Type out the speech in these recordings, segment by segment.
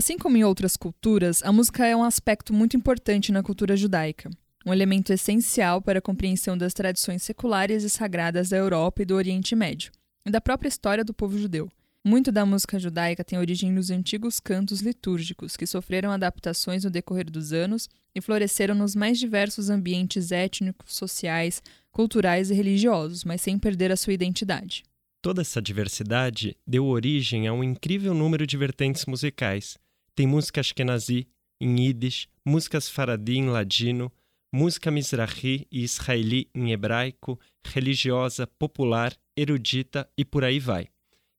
Assim como em outras culturas, a música é um aspecto muito importante na cultura judaica, um elemento essencial para a compreensão das tradições seculares e sagradas da Europa e do Oriente Médio, e da própria história do povo judeu. Muito da música judaica tem origem nos antigos cantos litúrgicos, que sofreram adaptações no decorrer dos anos e floresceram nos mais diversos ambientes étnicos, sociais, culturais e religiosos, mas sem perder a sua identidade. Toda essa diversidade deu origem a um incrível número de vertentes musicais. Tem música ashkenazi, em Yiddish, músicas faradi em ladino, música mizrahi e israeli em hebraico, religiosa, popular, erudita e por aí vai.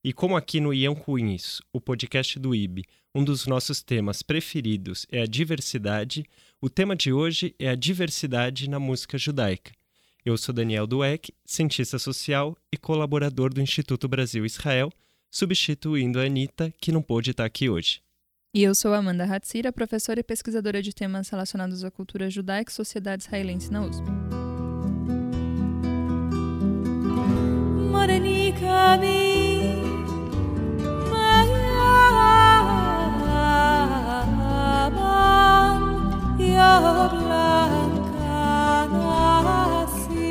E como aqui no Ian Queens, o podcast do IB, um dos nossos temas preferidos é a diversidade, o tema de hoje é a diversidade na música judaica. Eu sou Daniel Dueck, cientista social e colaborador do Instituto Brasil-Israel, substituindo a Anitta, que não pôde estar aqui hoje. E eu sou Amanda Hatzira, professora e pesquisadora de temas relacionados à cultura judaica e sociedade israelense na USP.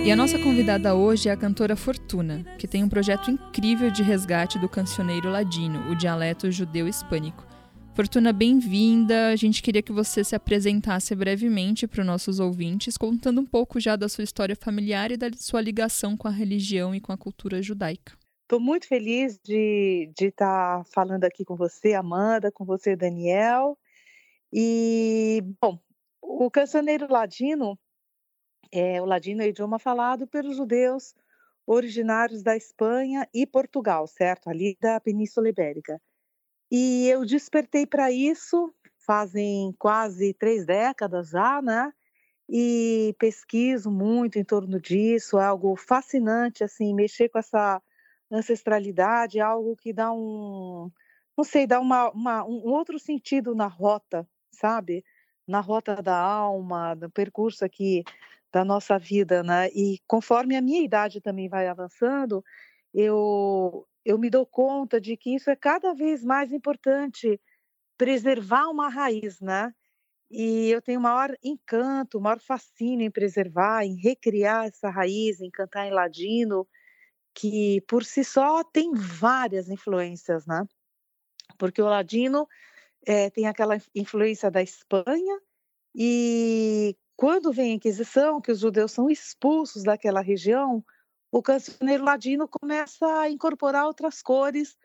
E a nossa convidada hoje é a cantora Fortuna, que tem um projeto incrível de resgate do cancioneiro ladino, o dialeto judeu hispânico. Fortuna, bem-vinda. A gente queria que você se apresentasse brevemente para os nossos ouvintes, contando um pouco já da sua história familiar e da sua ligação com a religião e com a cultura judaica. Estou muito feliz de estar tá falando aqui com você, Amanda, com você, Daniel. E, bom, o cancioneiro ladino é, o ladino é o idioma falado pelos judeus originários da Espanha e Portugal, certo? Ali da Península Ibérica. E eu despertei para isso fazem quase três décadas já, né? E pesquiso muito em torno disso, é algo fascinante, assim, mexer com essa ancestralidade, é algo que dá um, não sei, dá uma, uma, um outro sentido na rota, sabe? Na rota da alma, no percurso aqui da nossa vida, né? E conforme a minha idade também vai avançando, eu eu me dou conta de que isso é cada vez mais importante preservar uma raiz, né? E eu tenho maior encanto, maior fascínio em preservar, em recriar essa raiz, em cantar em ladino, que por si só tem várias influências, né? Porque o ladino é, tem aquela influência da Espanha e quando vem a Inquisição, que os judeus são expulsos daquela região, o cancioneiro ladino começa a incorporar outras cores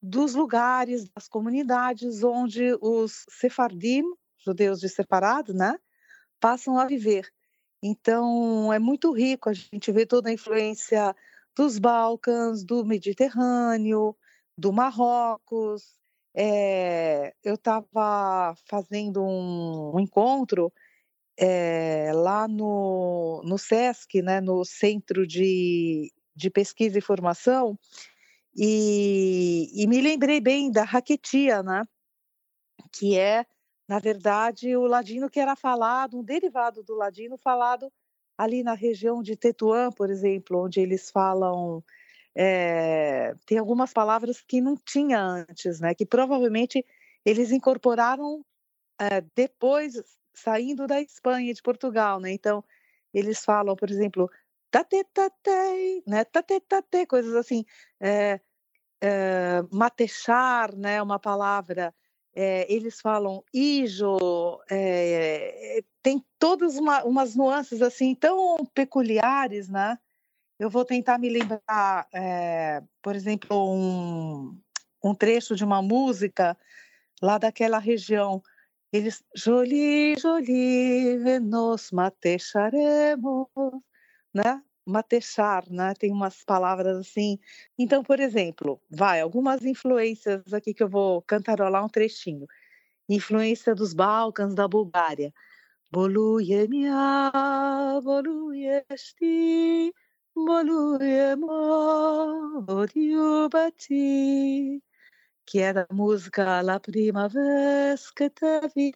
dos lugares, das comunidades onde os sefardim, judeus de separado, né, passam a viver. Então, é muito rico a gente ver toda a influência dos Balcãs, do Mediterrâneo, do Marrocos. É, eu estava fazendo um, um encontro é, lá no, no SESC, né, no Centro de, de Pesquisa e Formação, e, e me lembrei bem da raquetia, né, que é, na verdade, o ladino que era falado, um derivado do ladino falado ali na região de Tetuã, por exemplo, onde eles falam é, tem algumas palavras que não tinha antes, né? Que provavelmente eles incorporaram é, depois saindo da Espanha de Portugal, né? Então, eles falam, por exemplo, tate né? Tate, coisas assim, é, é, matechar, né? Uma palavra. É, eles falam ijo, é, tem todas uma, umas nuances assim tão peculiares, né? Eu vou tentar me lembrar, é, por exemplo, um, um trecho de uma música lá daquela região eles, Jolie, Jolie, nos matecharemos, né? Matechar, né? Tem umas palavras assim. Então, por exemplo, vai, algumas influências aqui que eu vou cantarolar um trechinho. Influência dos Balcãs, da Bulgária. Boluje mia, boluje esti, boluje mo, bati que é da música La Vez que te vi,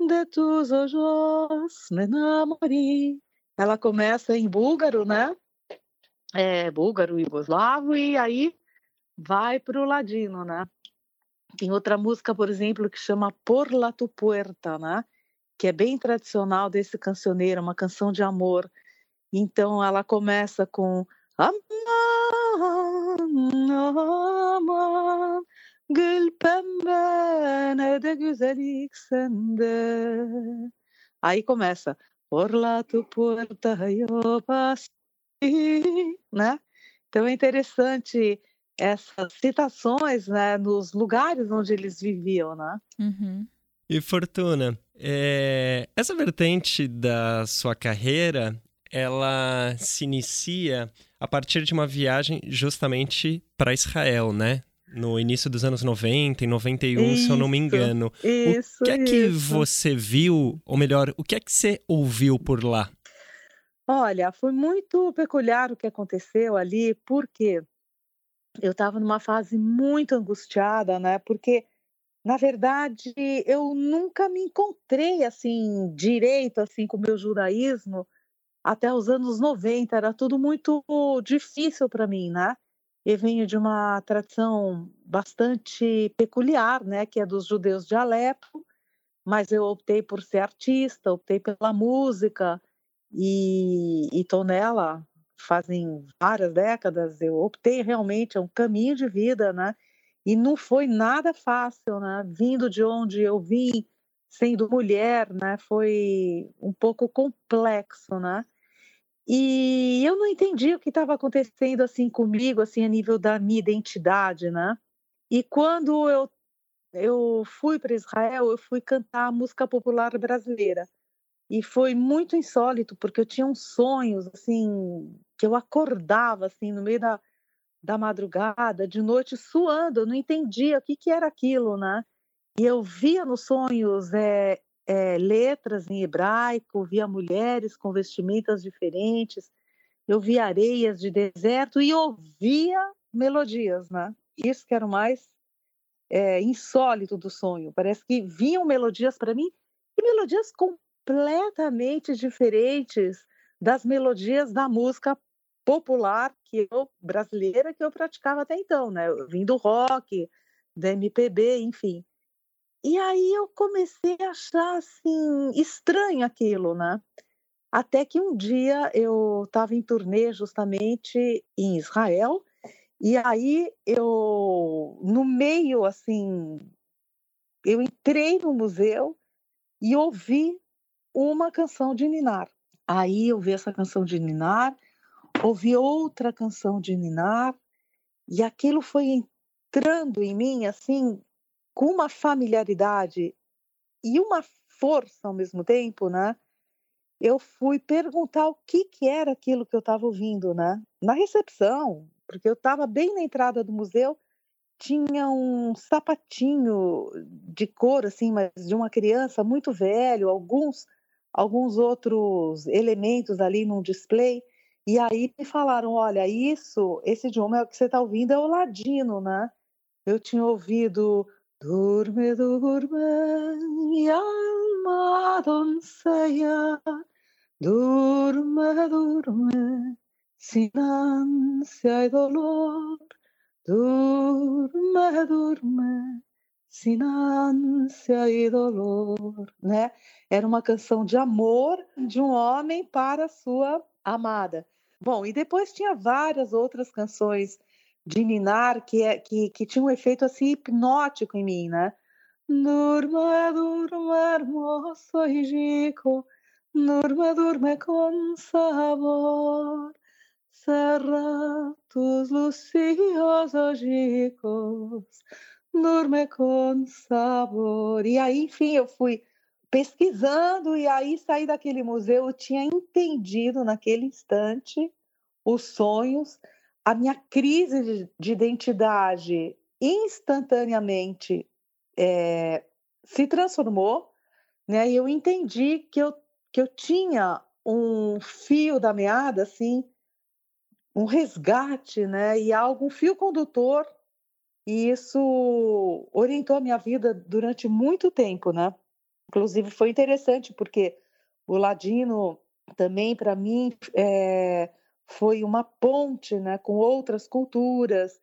de tus ojos me enamorei. Ela começa em búlgaro, né? É, búlgaro, e yugoslavo, e aí vai para o ladino, né? Tem outra música, por exemplo, que chama Por la tu puerta, né? Que é bem tradicional desse cancioneiro, uma canção de amor. Então ela começa com Aman, aman, gül pembe ne de güzellik sende. Aí começa Por la tu puerta yo passei, né? Então é interessante essas citações né, nos lugares onde eles viviam, né? Uhum. E Fortuna, é... essa vertente da sua carreira, ela se inicia a partir de uma viagem justamente para Israel, né? No início dos anos 90, em 91, isso, se eu não me engano. Isso, o que é que isso. você viu, ou melhor, o que é que você ouviu por lá? Olha, foi muito peculiar o que aconteceu ali, porque eu estava numa fase muito angustiada, né? Porque, na verdade, eu nunca me encontrei assim direito assim com o meu judaísmo até os anos 90, era tudo muito difícil para mim, né? Eu venho de uma tradição bastante peculiar, né, que é dos judeus de Alepo, mas eu optei por ser artista, optei pela música e estou nela fazem várias décadas, eu optei realmente, é um caminho de vida, né? E não foi nada fácil, né? Vindo de onde eu vim, sendo mulher, né? Foi um pouco complexo, né? E eu não entendi o que estava acontecendo assim comigo, assim a nível da minha identidade, né? E quando eu eu fui para Israel, eu fui cantar música popular brasileira. E foi muito insólito, porque eu tinha uns sonhos, assim, que eu acordava, assim, no meio da, da madrugada, de noite, suando, eu não entendia o que, que era aquilo, né? E eu via nos sonhos é, é, letras em hebraico, via mulheres com vestimentas diferentes, eu via areias de deserto e ouvia melodias, né? Isso que era o mais é, insólito do sonho. Parece que vinham melodias para mim e melodias com completamente diferentes das melodias da música popular que eu brasileira que eu praticava até então, né? Eu vim do rock, da MPB, enfim. E aí eu comecei a achar assim estranho aquilo, né? Até que um dia eu estava em turnê justamente em Israel e aí eu no meio assim eu entrei no museu e ouvi uma canção de Ninar. Aí eu vi essa canção de Ninar, ouvi outra canção de Ninar, e aquilo foi entrando em mim assim com uma familiaridade e uma força ao mesmo tempo, né? Eu fui perguntar o que que era aquilo que eu estava ouvindo, né? Na recepção, porque eu estava bem na entrada do museu, tinha um sapatinho de cor assim, mas de uma criança muito velho, alguns alguns outros elementos ali num display. E aí me falaram: olha, isso, esse idioma é o que você está ouvindo é o ladino, né? Eu tinha ouvido Dorme, dorme, minha alma doncella, dorme, dorme, sin ansia e dolor, dorme, dorme, sin ânsia e dolor, né? Era uma canção de amor de um homem para sua amada. Bom, e depois tinha várias outras canções de Ninar que, é, que, que tinham um efeito assim hipnótico em mim, né? Durma, durma, hermoso e rico, durma, durma com sabor, cerra tus lucios ojicos, Dorme com sabor. E aí, enfim, eu fui pesquisando e aí saí daquele museu, eu tinha entendido naquele instante os sonhos, a minha crise de, de identidade instantaneamente é, se transformou, né? E eu entendi que eu, que eu tinha um fio da meada, assim, um resgate, né? E algo, um fio condutor e isso orientou a minha vida durante muito tempo, né? Inclusive foi interessante porque o ladino também para mim é, foi uma ponte, né, com outras culturas.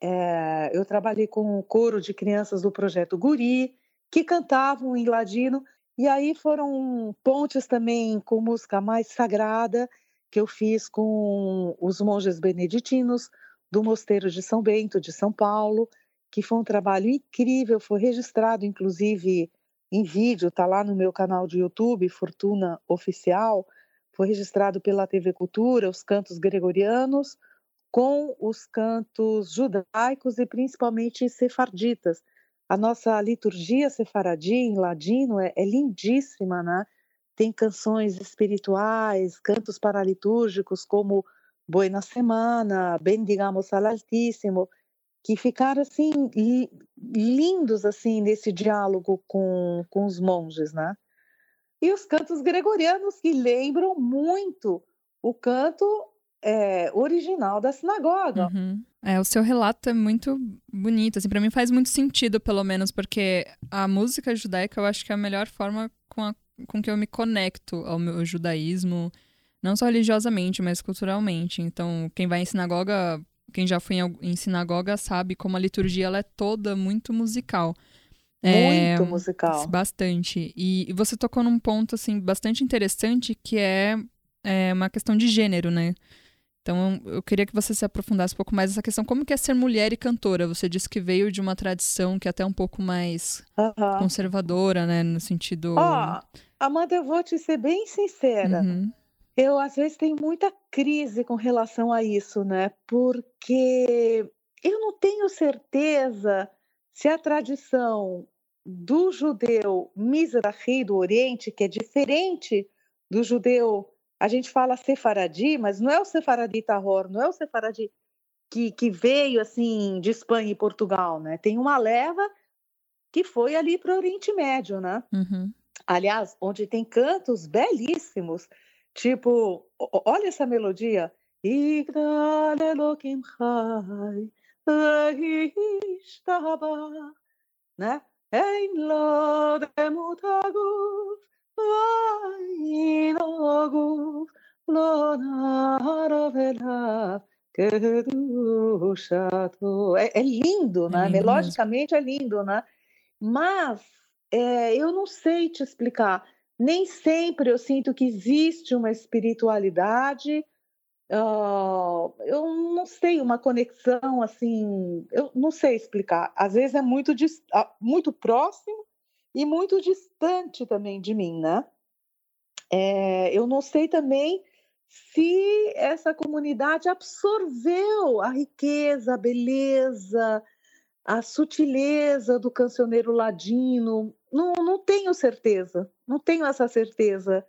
É, eu trabalhei com o coro de crianças do projeto Guri, que cantavam em ladino, e aí foram pontes também com música mais sagrada, que eu fiz com os monges beneditinos do Mosteiro de São Bento, de São Paulo, que foi um trabalho incrível, foi registrado inclusive em vídeo, está lá no meu canal de YouTube, Fortuna Oficial, foi registrado pela TV Cultura, os cantos gregorianos, com os cantos judaicos e principalmente sefarditas. A nossa liturgia sefaradi em ladino é, é lindíssima, né? Tem canções espirituais, cantos paralitúrgicos como Buena Semana, Bendigamos al Altíssimo, que ficaram assim lindos assim nesse diálogo com, com os monges, né? E os cantos gregorianos que lembram muito o canto é, original da sinagoga. Uhum. É, o seu relato é muito bonito, assim, para mim faz muito sentido, pelo menos, porque a música judaica eu acho que é a melhor forma com, a, com que eu me conecto ao meu judaísmo, não só religiosamente, mas culturalmente. Então, quem vai em sinagoga, quem já foi em, em sinagoga sabe como a liturgia ela é toda muito musical. Muito é, musical. Bastante. E, e, você tocou num ponto, assim, bastante interessante, que é, é uma questão de gênero, né? Então, eu queria que você se aprofundasse um pouco mais nessa questão. Como que é ser mulher e cantora? Você disse que veio de uma tradição que é até um pouco mais conservadora, né? No sentido... Ó, oh, Amanda, eu vou te ser bem sincera. Uhum. Eu, às vezes, tenho muita crise com relação a isso, né? Porque eu não tenho certeza se a tradição do judeu Mizrahi do Oriente, que é diferente do judeu a gente fala sefaradi, mas não é o sefaradi tahor, não é o sefaradi que, que veio assim de Espanha e Portugal, né? Tem uma leva que foi ali para o Oriente Médio, né? Uhum. Aliás, onde tem cantos belíssimos, tipo, olha essa melodia. Né? Em é, é lindo, né? É lindo Melodicamente é lindo, né? Mas é, eu não sei te explicar. Nem sempre eu sinto que existe uma espiritualidade. Uh, eu não sei, uma conexão assim. Eu não sei explicar. Às vezes é muito, muito próximo e muito distante também de mim, né? É, eu não sei também se essa comunidade absorveu a riqueza, a beleza, a sutileza do cancioneiro ladino. Não, não tenho certeza, não tenho essa certeza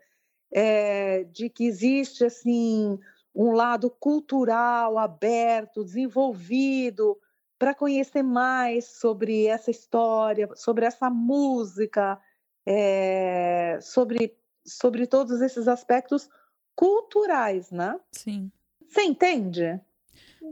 é, de que existe assim um lado cultural aberto, desenvolvido, para conhecer mais sobre essa história, sobre essa música, é, sobre, sobre todos esses aspectos culturais, né? Sim. Você entende?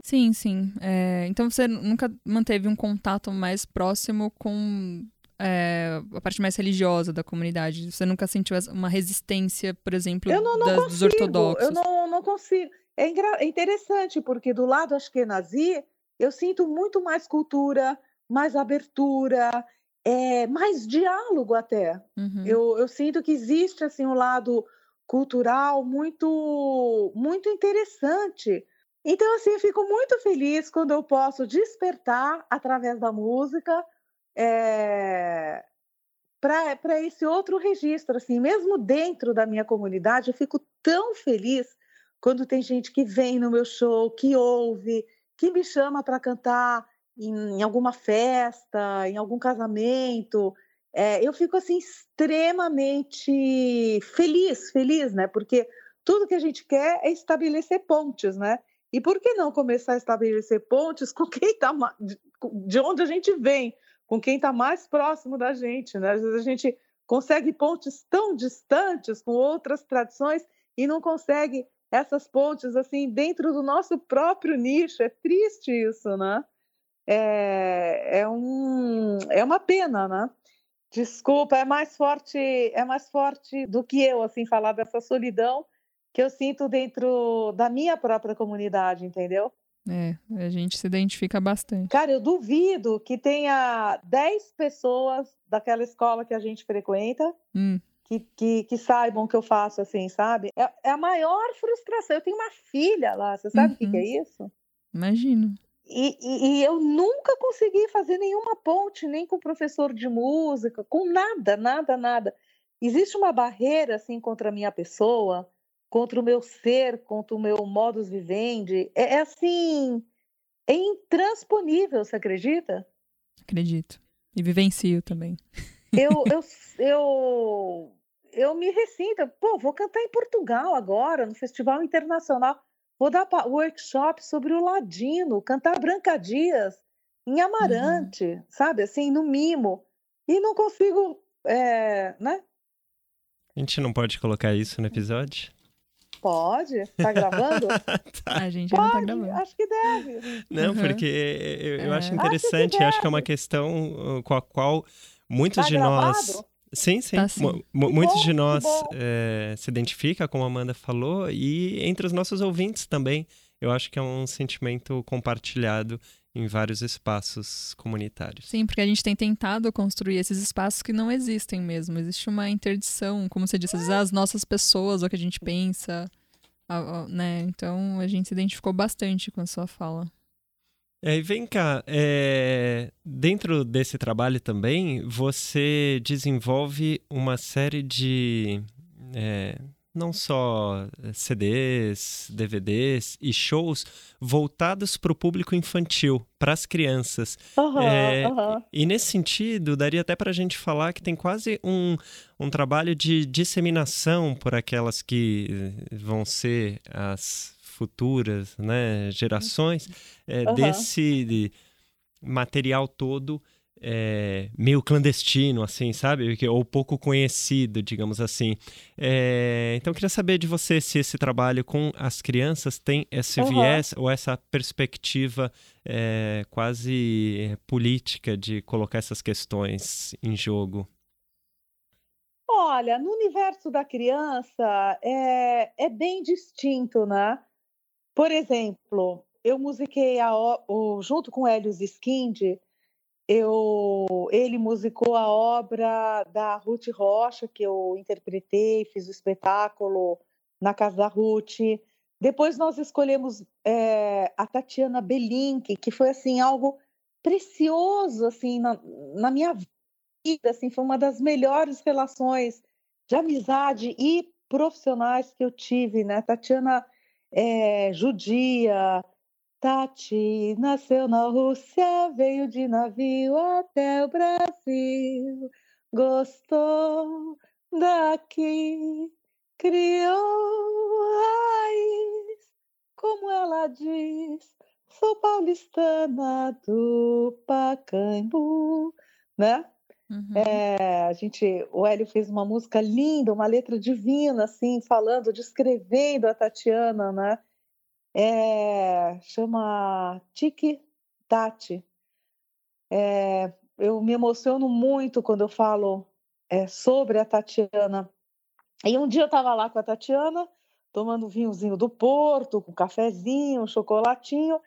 Sim, sim. É, então você nunca manteve um contato mais próximo com é, a parte mais religiosa da comunidade? Você nunca sentiu uma resistência, por exemplo, eu não, não das, consigo, dos ortodoxos? Eu não, não consigo. É, é interessante, porque do lado acho que é nazi, eu sinto muito mais cultura, mais abertura, é, mais diálogo até. Uhum. Eu, eu sinto que existe assim um lado cultural muito muito interessante. Então assim, eu fico muito feliz quando eu posso despertar através da música é, para esse outro registro, assim, mesmo dentro da minha comunidade, eu fico tão feliz quando tem gente que vem no meu show, que ouve, que me chama para cantar em, em, alguma festa, em algum casamento. É, eu fico assim extremamente feliz, feliz, né? Porque tudo que a gente quer é estabelecer pontes, né? E por que não começar a estabelecer pontes com quem está de onde a gente vem, com quem está mais próximo da gente, né? Às vezes a gente consegue pontes tão distantes com outras tradições e não consegue essas pontes assim dentro do nosso próprio nicho. É triste isso, né? É, é, um, é uma pena, né? Desculpa, é mais forte, é mais forte do que eu assim falar dessa solidão que eu sinto dentro da minha própria comunidade, entendeu? É, a gente se identifica bastante. Cara, eu duvido que tenha 10 pessoas daquela escola que a gente frequenta hum. que, que, que, saibam que eu faço assim, sabe? É, é, a maior frustração. Eu tenho uma filha lá, você sabe o uhum. que, que, é uhum. isso? Imagino. E, e, e, eu nunca consegui fazer nenhuma ponte, nem com professor de música, com nada, nada, nada. Existe uma barreira assim contra a minha pessoa contra o meu ser, contra o meu modus vivendi. É, é assim, é intransponível, você acredita? Acredito. E vivencio também. Eu, eu, eu, eu me ressinto. Pô, vou cantar em Portugal agora, no Festival Internacional. Vou dar workshop sobre o ladino, cantar Branca Dias em Amarante, uhum. sabe? Assim, no mimo. E não consigo, é, né? A gente não pode colocar isso no episódio? Pode? Tá gravando? tá. A gente Pode, não tá gravando. Acho que deve. Não, uhum. porque eu, eu é. acho interessante, acho que, acho que, é uma questão uh, com a qual muitos tá de gravado? nós. Sim, sim. Tá, sim. Muitos bom, de nós é, se identificam, como a Amanda falou, e entre os nossos ouvintes também. Eu acho que é um sentimento compartilhado em vários espaços comunitários. Sim, porque a gente tem tentado construir esses espaços que não existem mesmo. Existe uma interdição, como você disse, às vezes as nossas pessoas, o que a gente pensa, a, a, né? Então a gente se identificou bastante com a sua fala. É, e vem cá, é, dentro desse trabalho também, você desenvolve uma série de é, não só eh, CDs, DVDs e shows voltados para o público infantil, para as crianças. Uhum, é, uhum. E nesse sentido, daria até para a gente falar que tem quase um, um trabalho de disseminação por aquelas que eh, vão ser as futuras né, gerações é, uhum. desse material todo é, meio clandestino, assim, sabe? Ou pouco conhecido, digamos assim. É, então, eu queria saber de você se esse trabalho com as crianças tem esse uhum. viés ou essa perspectiva é, quase política de colocar essas questões em jogo. Olha, no universo da criança é, é bem distinto, né? Por exemplo, eu musiquei a, o, junto com Helios Skindi eu, ele musicou a obra da Ruth Rocha, que eu interpretei, fiz o espetáculo na casa da Ruth. Depois nós escolhemos é, a Tatiana Belink, que foi assim algo precioso assim na, na, minha vida, assim foi uma das melhores relações de amizade e profissionais que eu tive, né? Tatiana é, judia, Tati nasceu na Rússia, veio de navio até o Brasil, gostou daqui, criou raiz, como ela diz, sou paulistana do Pacaembu, né? Uhum. É, a gente, o Hélio fez uma música linda, uma letra divina, assim, falando, descrevendo a Tatiana, né? É, chama Tiki Tati. É, eu me emociono muito quando eu falo é, sobre a Tatiana. E um dia eu estava lá com a Tatiana, tomando vinhozinho do Porto, com cafezinho, um chocolatinho,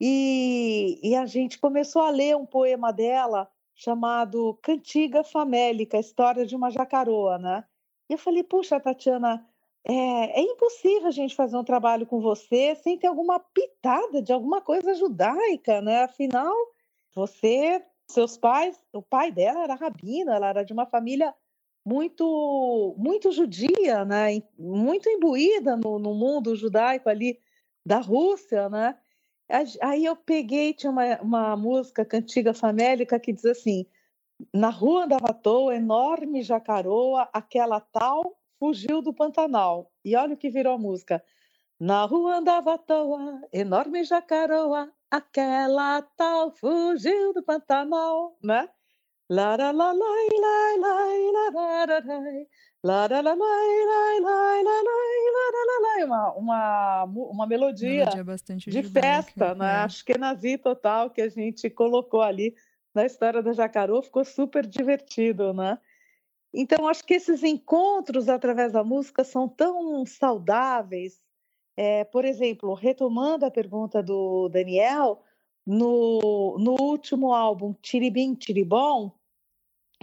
e, e, a gente começou a ler um poema dela chamado Cantiga Famélica, História de uma Jacaroa, né? E eu falei, puxa, Tatiana, é, é, impossível a gente fazer um trabalho com você sem ter alguma pitada de alguma coisa judaica, né? Afinal, você, seus pais, o pai dela era rabino, ela era de uma família muito, muito judia, né? Muito imbuída no, no mundo judaico ali da Rússia, né? Aí eu peguei, tinha uma, uma música cantiga famélica que diz assim: na rua andava à toa, enorme jacaroa, aquela tal fugiu do Pantanal. E olha o que virou a música. Na rua andava à toa, enorme jacaroa, aquela tal fugiu do Pantanal, né? La la la la la la la la la la la uma, uma, uma melodia, de festa, né? É. Acho que é nazi total que a gente colocou ali na história da Jacarô, ficou super divertido, né? Então, acho que esses encontros através da música são tão saudáveis é, por exemplo, retomando a pergunta do Daniel, no, no último álbum Tiribim Tiribom,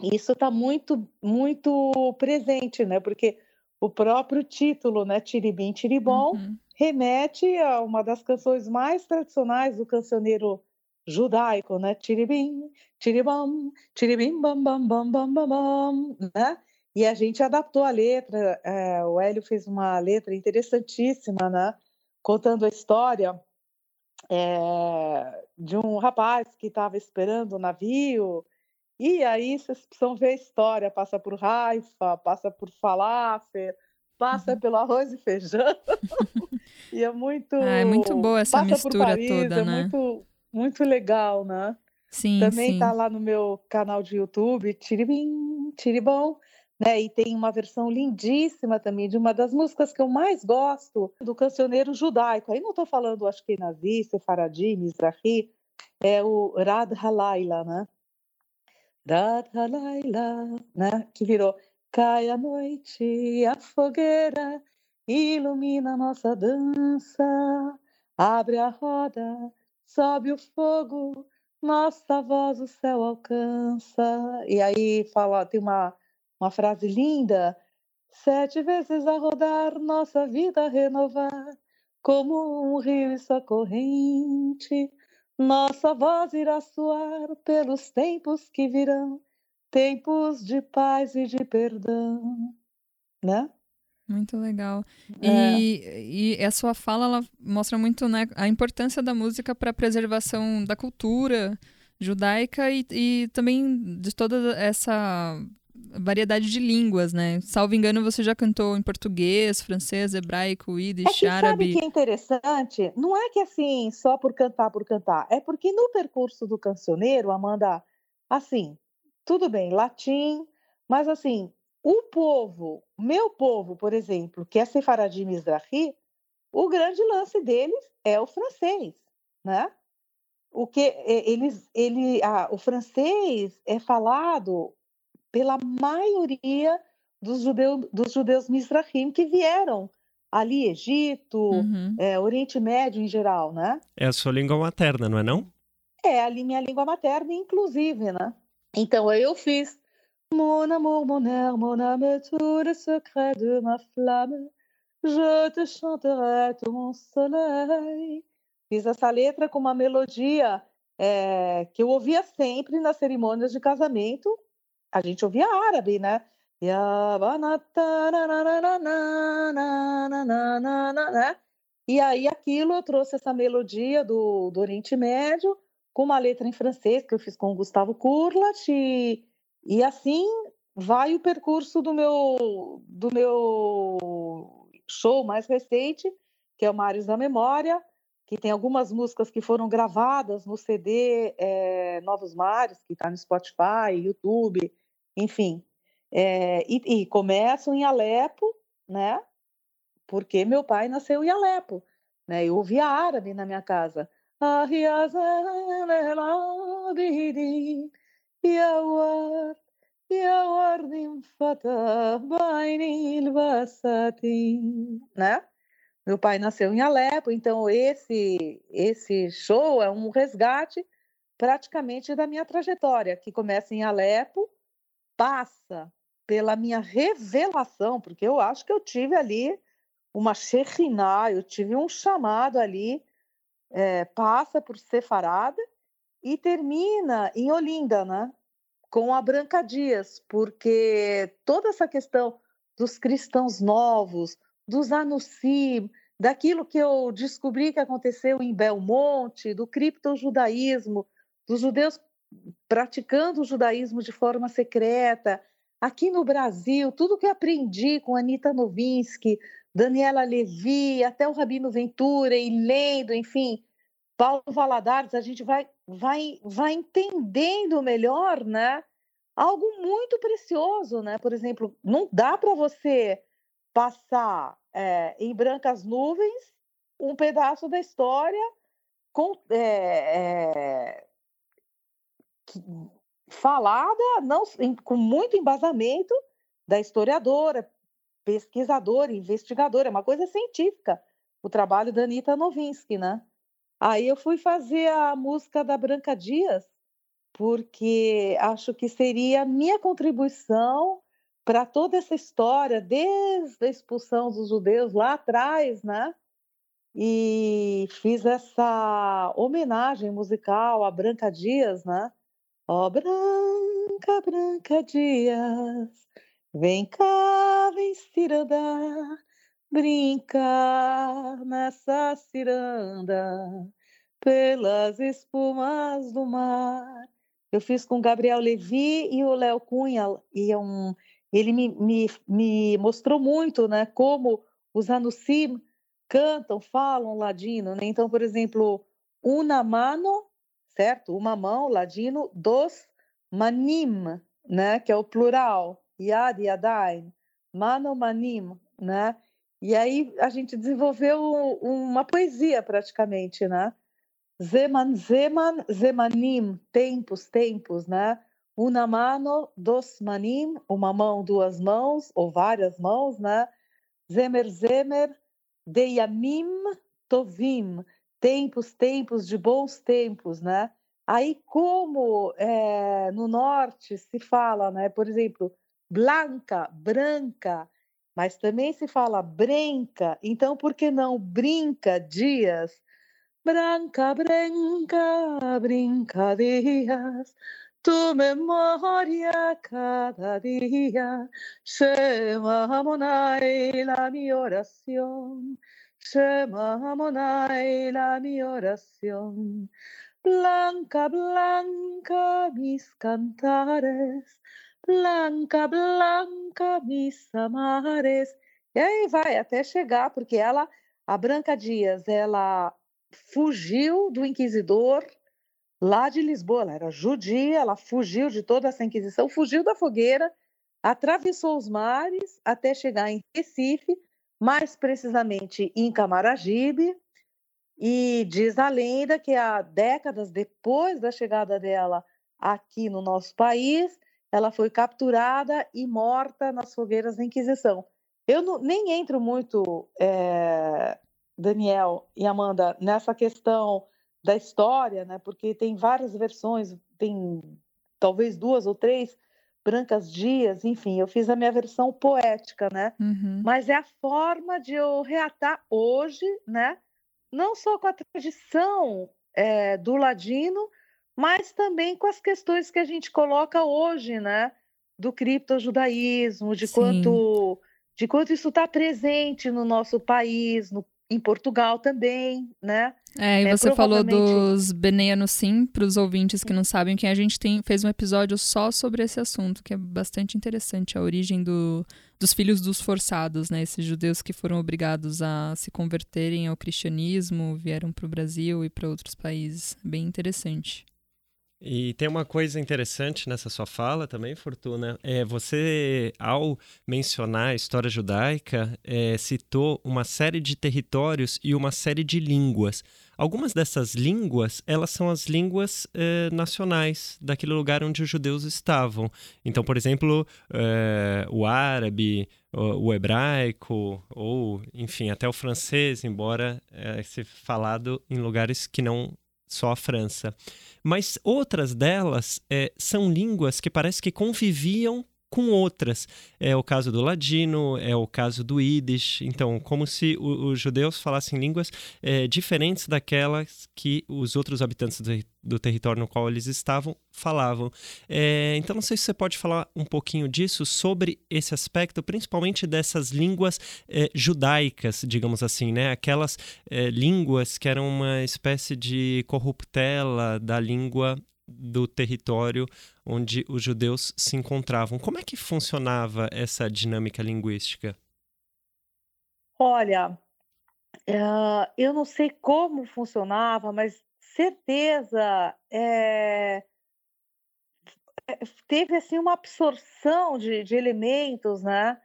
isso está muito, muito presente, né? Porque o próprio título, né, Tiribim Tiribom, uhum. remete a uma das canções mais tradicionais do cancioneiro judaico, né? Tiribim, tiribam, tiribim, bam, bam, bam, bam, bam, bam, né? E a gente adaptou a letra, é, o Hélio fez uma letra interessantíssima, né? Contando a história é, de um rapaz que estava esperando o navio, e aí vocês precisam ver a história, passa por raifa, passa por falafel, passa uhum. pelo arroz e feijão, e é muito... Ah, é muito boa essa mistura Paris, toda, é né? Muito, muito legal, né? Sim, Também sim. tá lá no meu canal de YouTube, Tiribim, Tiribom, né? E tem uma versão lindíssima também de uma das músicas que eu mais gosto, do cancioneiro judaico. Aí não estou falando acho que Nazi, Sefaradi, Mizrahi, é o Rad Halayla, né? Rad Halayla, né? Que virou Cai a noite, a fogueira ilumina a nossa dança, abre a roda, sobe o fogo, nossa voz o céu alcança. E aí fala, tem uma uma frase linda. Sete vezes a rodar, nossa vida a renovar, como um rio e sua corrente. Nossa voz irá soar pelos tempos que virão, tempos de paz e de perdão, né? Muito legal. É. E, e a sua fala ela mostra muito né, a importância da música para a preservação da cultura judaica e, e também de toda essa variedade de línguas, né? Salvo engano, você já cantou em português, francês, hebraico, yiddish, é árabe. Sabe que é interessante? Não é que assim, só por cantar por cantar. É porque no percurso do cancioneiro, Amanda, assim, tudo bem, latim, mas assim, o povo, meu povo, por exemplo, que é Sefaradim Mizrahi, o grande lance deles é o francês, né? O que eles, ele, ah, o francês é falado pela maioria dos, judeu, dos judeus Mizrahim que vieram ali, Egito, uhum. é, Oriente Médio em geral, né? É a sua língua materna, não é não? É a minha língua materna, inclusive, né? Então eu fiz Mon amour, mon air, mon âme, tout le secret de ma flamme, je te chanterai ton soleil. Fiz essa letra com uma melodia é, que eu ouvia sempre nas cerimônias de casamento a gente ouvia árabe, né? E aí aquilo trouxe essa melodia do, do Oriente Médio com uma letra em francês que eu fiz com o Gustavo Kurlat e, e assim vai o percurso do meu do meu show mais recente, que é o Mares da Memória, que tem algumas músicas que foram gravadas no CD é, Novos Mares, que está no Spotify, YouTube, enfim. É, e, e, começam em Alepo, né? Porque meu pai nasceu em Alepo, né? Eu ouvia árabe na minha casa. Né? Meu pai nasceu em Alepo, então esse esse show é um resgate praticamente da minha trajetória, que começa em Alepo, passa pela minha revelação, porque eu acho que eu tive ali uma Shekhinah, eu tive um chamado ali, é, passa por Sefarada e termina em Olinda, né? Com a Branca Dias, porque toda essa questão dos cristãos novos, dos Anussim, daquilo que eu descobri que aconteceu em Belmonte, do criptojudaísmo, dos judeus praticando o judaísmo de forma secreta. Aqui no Brasil, tudo que eu aprendi com Anita Novinsky, Daniela Levi, até o Rabino Ventura, e lendo, enfim, Paulo Valadares, a gente vai, vai, vai entendendo melhor, né? Algo muito precioso, né? Por exemplo, não dá para você passar é, em brancas nuvens um pedaço da história com, é, é, falada não, com muito embasamento da historiadora, pesquisadora, investigadora, é uma coisa científica. o trabalho da Anitta Novinsky, né? Aí eu fui fazer a música da Branca Dias, porque acho que seria a minha contribuição para toda essa história, desde a expulsão dos judeus lá atrás, né? E fiz essa homenagem musical a Branca Dias, né? Ó oh, Branca, Branca Dias, vem cá, vem cirandar, brincar nessa ciranda, pelas espumas do mar. Eu fiz com Gabriel Levi e o Léo Cunha, e é um, ele me, me, me mostrou muito né, como os Anusim cantam, falam ladino. Né? Então, por exemplo, una mano, certo? Uma mão, ladino, dos manim, né? que é o plural, yad, yadain, mano, manim, né? E aí a gente desenvolveu uma poesia praticamente, né? Zeman, Zeman, Zemanim, tempos, tempos, né? Una mano, dos manim, uma mão, duas mãos, ou várias mãos, né? Zemer, Zemer, deyamim, tovim, tempos, tempos de bons tempos, né? Aí, como é, no norte se fala, né? Por exemplo, blanca, branca, mas também se fala branca, então por que não brinca dias? Branca, branca, brinca dias, tu memoria cada día. Shema Monai, la mi oración. Shema Monai, la mi oración. Blanca, blanca mis cantares, blanca, blanca mis amares. E aí vai até chegar, porque ela, a Branca Dias, ela fugiu do inquisidor lá de Lisboa. Ela era judia, ela fugiu de toda essa inquisição, fugiu da fogueira, atravessou os mares até chegar em Recife, mais precisamente em Camaragibe. E diz a lenda que há décadas depois da chegada dela aqui no nosso país, ela foi capturada e morta nas fogueiras da Inquisição. Eu não, nem entro muito, é, Daniel e Amanda, nessa questão da história, né? Porque tem várias versões, tem talvez duas ou três Brancas Dias, enfim, eu fiz a minha versão poética, né? Uhum. Mas é a forma de eu reatar hoje, né? Não só com a tradição é, do ladino, mas também com as questões que a gente coloca hoje, né? Do criptojudaísmo, de quanto de quanto isso está presente no nosso país, no em Portugal também, né? É, e é, você provavelmente... falou dos Beneanos Sim, para os ouvintes que não sabem, que a gente tem, fez um episódio só sobre esse assunto, que é bastante interessante, a origem do, dos filhos dos forçados, né? Esses judeus que foram obrigados a se converterem ao cristianismo, vieram para o Brasil e para outros países. Bem interessante. E tem uma coisa interessante nessa sua fala também, Fortuna. É, você, ao mencionar a história judaica, é, citou uma série de territórios e uma série de línguas. Algumas dessas línguas, elas são as línguas é, nacionais daquele lugar onde os judeus estavam. Então, por exemplo, é, o árabe, o, o, hebraico, ou, enfim, até o francês, embora é, se falado em lugares que não só a França. Mas outras delas é, são línguas que parece que conviviam com outras. É o caso do ladino, é o caso do Yiddish. Então, como se o, os judeus falassem línguas é, diferentes daquelas que os outros habitantes do, do, território no qual eles estavam falavam. É, então, não sei se você pode falar um pouquinho disso, sobre esse aspecto, principalmente dessas línguas é, judaicas, digamos assim, né? Aquelas é, línguas que eram uma espécie de corruptela da língua do território onde os judeus se encontravam. Como é que funcionava essa dinâmica linguística? Olha, uh, eu não sei como funcionava, mas certeza é, teve assim uma absorção de, de elementos, né?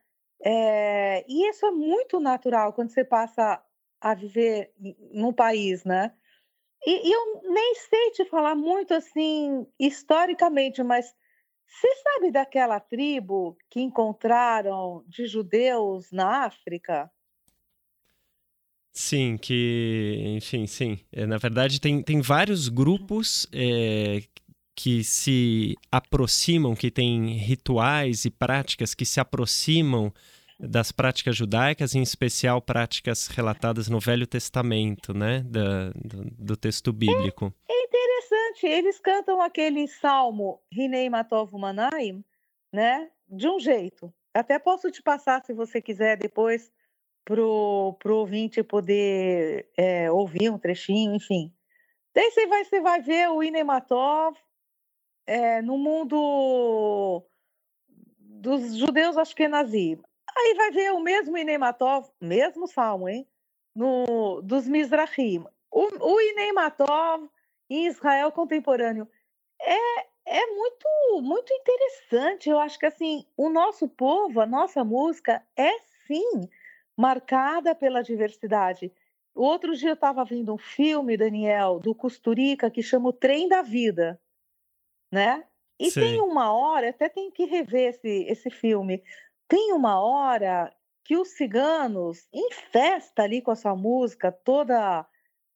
É, e isso é muito natural quando você passa a viver num país, né? E, eu nem sei te falar muito assim historicamente, mas você sabe daquela tribo que encontraram de judeus na África? Sim, que, enfim, sim. É, na verdade, tem, tem vários grupos é, que se aproximam, que têm rituais e práticas que se aproximam das práticas judaicas, em especial práticas relatadas no Velho Testamento, né, da, do, do, texto bíblico. É, é, interessante, eles cantam aquele salmo Rinei Matov Manaim, né, de um jeito. Até posso te passar, se você quiser, depois, pro, pro ouvinte poder é, ouvir um trechinho, enfim. Daí você vai, você vai ver o Inematov é, no mundo dos judeus acho que é nazi. Aí vai ver o mesmo Inematov, mesmo salmo, hein? No, dos Mizrahim. O, o Inematov em Israel contemporâneo. É, é muito, muito interessante. Eu acho que assim, o nosso povo, a nossa música é sim marcada pela diversidade. Outro dia eu estava vendo um filme, Daniel, do Costurica, que chama O Trem da Vida, né? E Sim. tem uma hora, até tem que rever esse, esse filme, tem uma hora que os ciganos, em festa ali com a sua música toda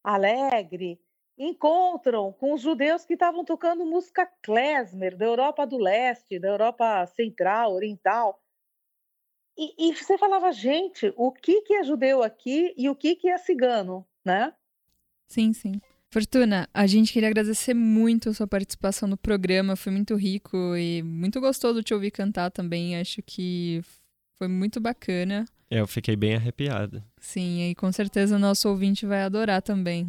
alegre, encontram com os judeus que estavam tocando música klezmer da Europa do Leste, da Europa Central, Oriental. E, e, você falava, gente, o que, que é judeu aqui e o que, que é cigano, né? Sim, sim. Fortuna, a gente queria agradecer muito a sua participação no programa, foi muito rico e muito gostoso te ouvir cantar também, acho que foi muito bacana. É, eu fiquei bem arrepiado. Sim, e com certeza o nosso ouvinte vai adorar também.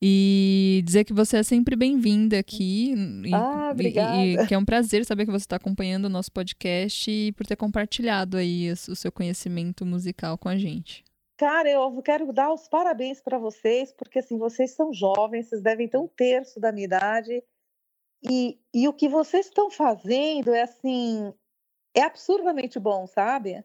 E dizer que você é sempre bem-vinda aqui. E, ah, obrigada. E, e, que é um prazer saber que você está acompanhando o nosso podcast e por ter compartilhado aí o seu conhecimento musical com a gente. Cara, eu quero dar os parabéns para vocês, porque assim, vocês são jovens, vocês devem ter um terço da minha idade. E, e o que vocês estão fazendo é assim, é absurdamente bom, sabe?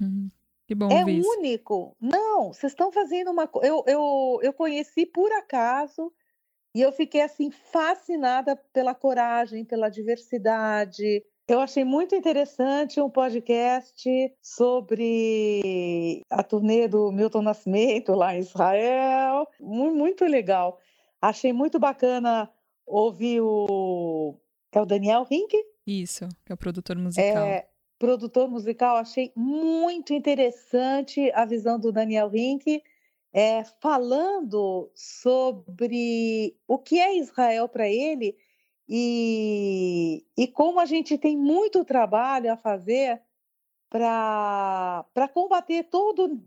Hum. Que bom é único. Não, vocês estão fazendo uma coisa. Eu, eu, eu conheci por acaso e eu fiquei assim fascinada pela coragem, pela diversidade. Eu achei muito interessante um podcast sobre a turnê do Milton Nascimento lá em Israel. Muito, legal. Achei muito bacana ouvir o. É o Daniel Rink? Isso, que é o produtor musical. É, produtor musical, achei muito interessante a visão do Daniel Rink, é, falando sobre o que é Israel para ele e, e como a gente tem muito trabalho a fazer para combater todo,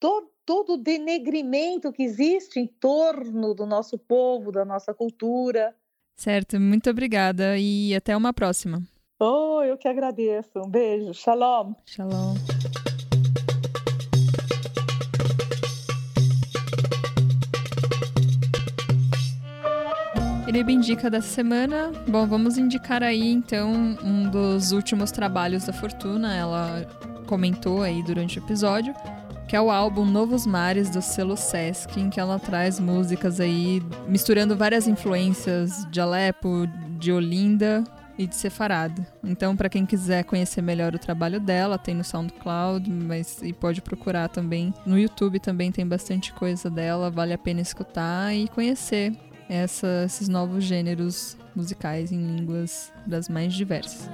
todo, todo o denegrimento que existe em torno do nosso povo, da nossa cultura. Certo, muito obrigada e até uma próxima. Oh, eu que agradeço. Um beijo. Shalom. Shalom. Querido Indica dessa semana. Bom, vamos indicar aí então um dos últimos trabalhos da Fortuna. Ela comentou aí durante o episódio que é o álbum Novos Mares do selo Sesc, em que ela traz músicas aí misturando várias influências de Alepo, de Olinda e de Sefarad. Então, para quem quiser conhecer melhor o trabalho dela, tem no SoundCloud, mas e pode procurar também no YouTube também tem bastante coisa dela, vale a pena escutar e conhecer essa, esses novos gêneros musicais em línguas das mais diversas.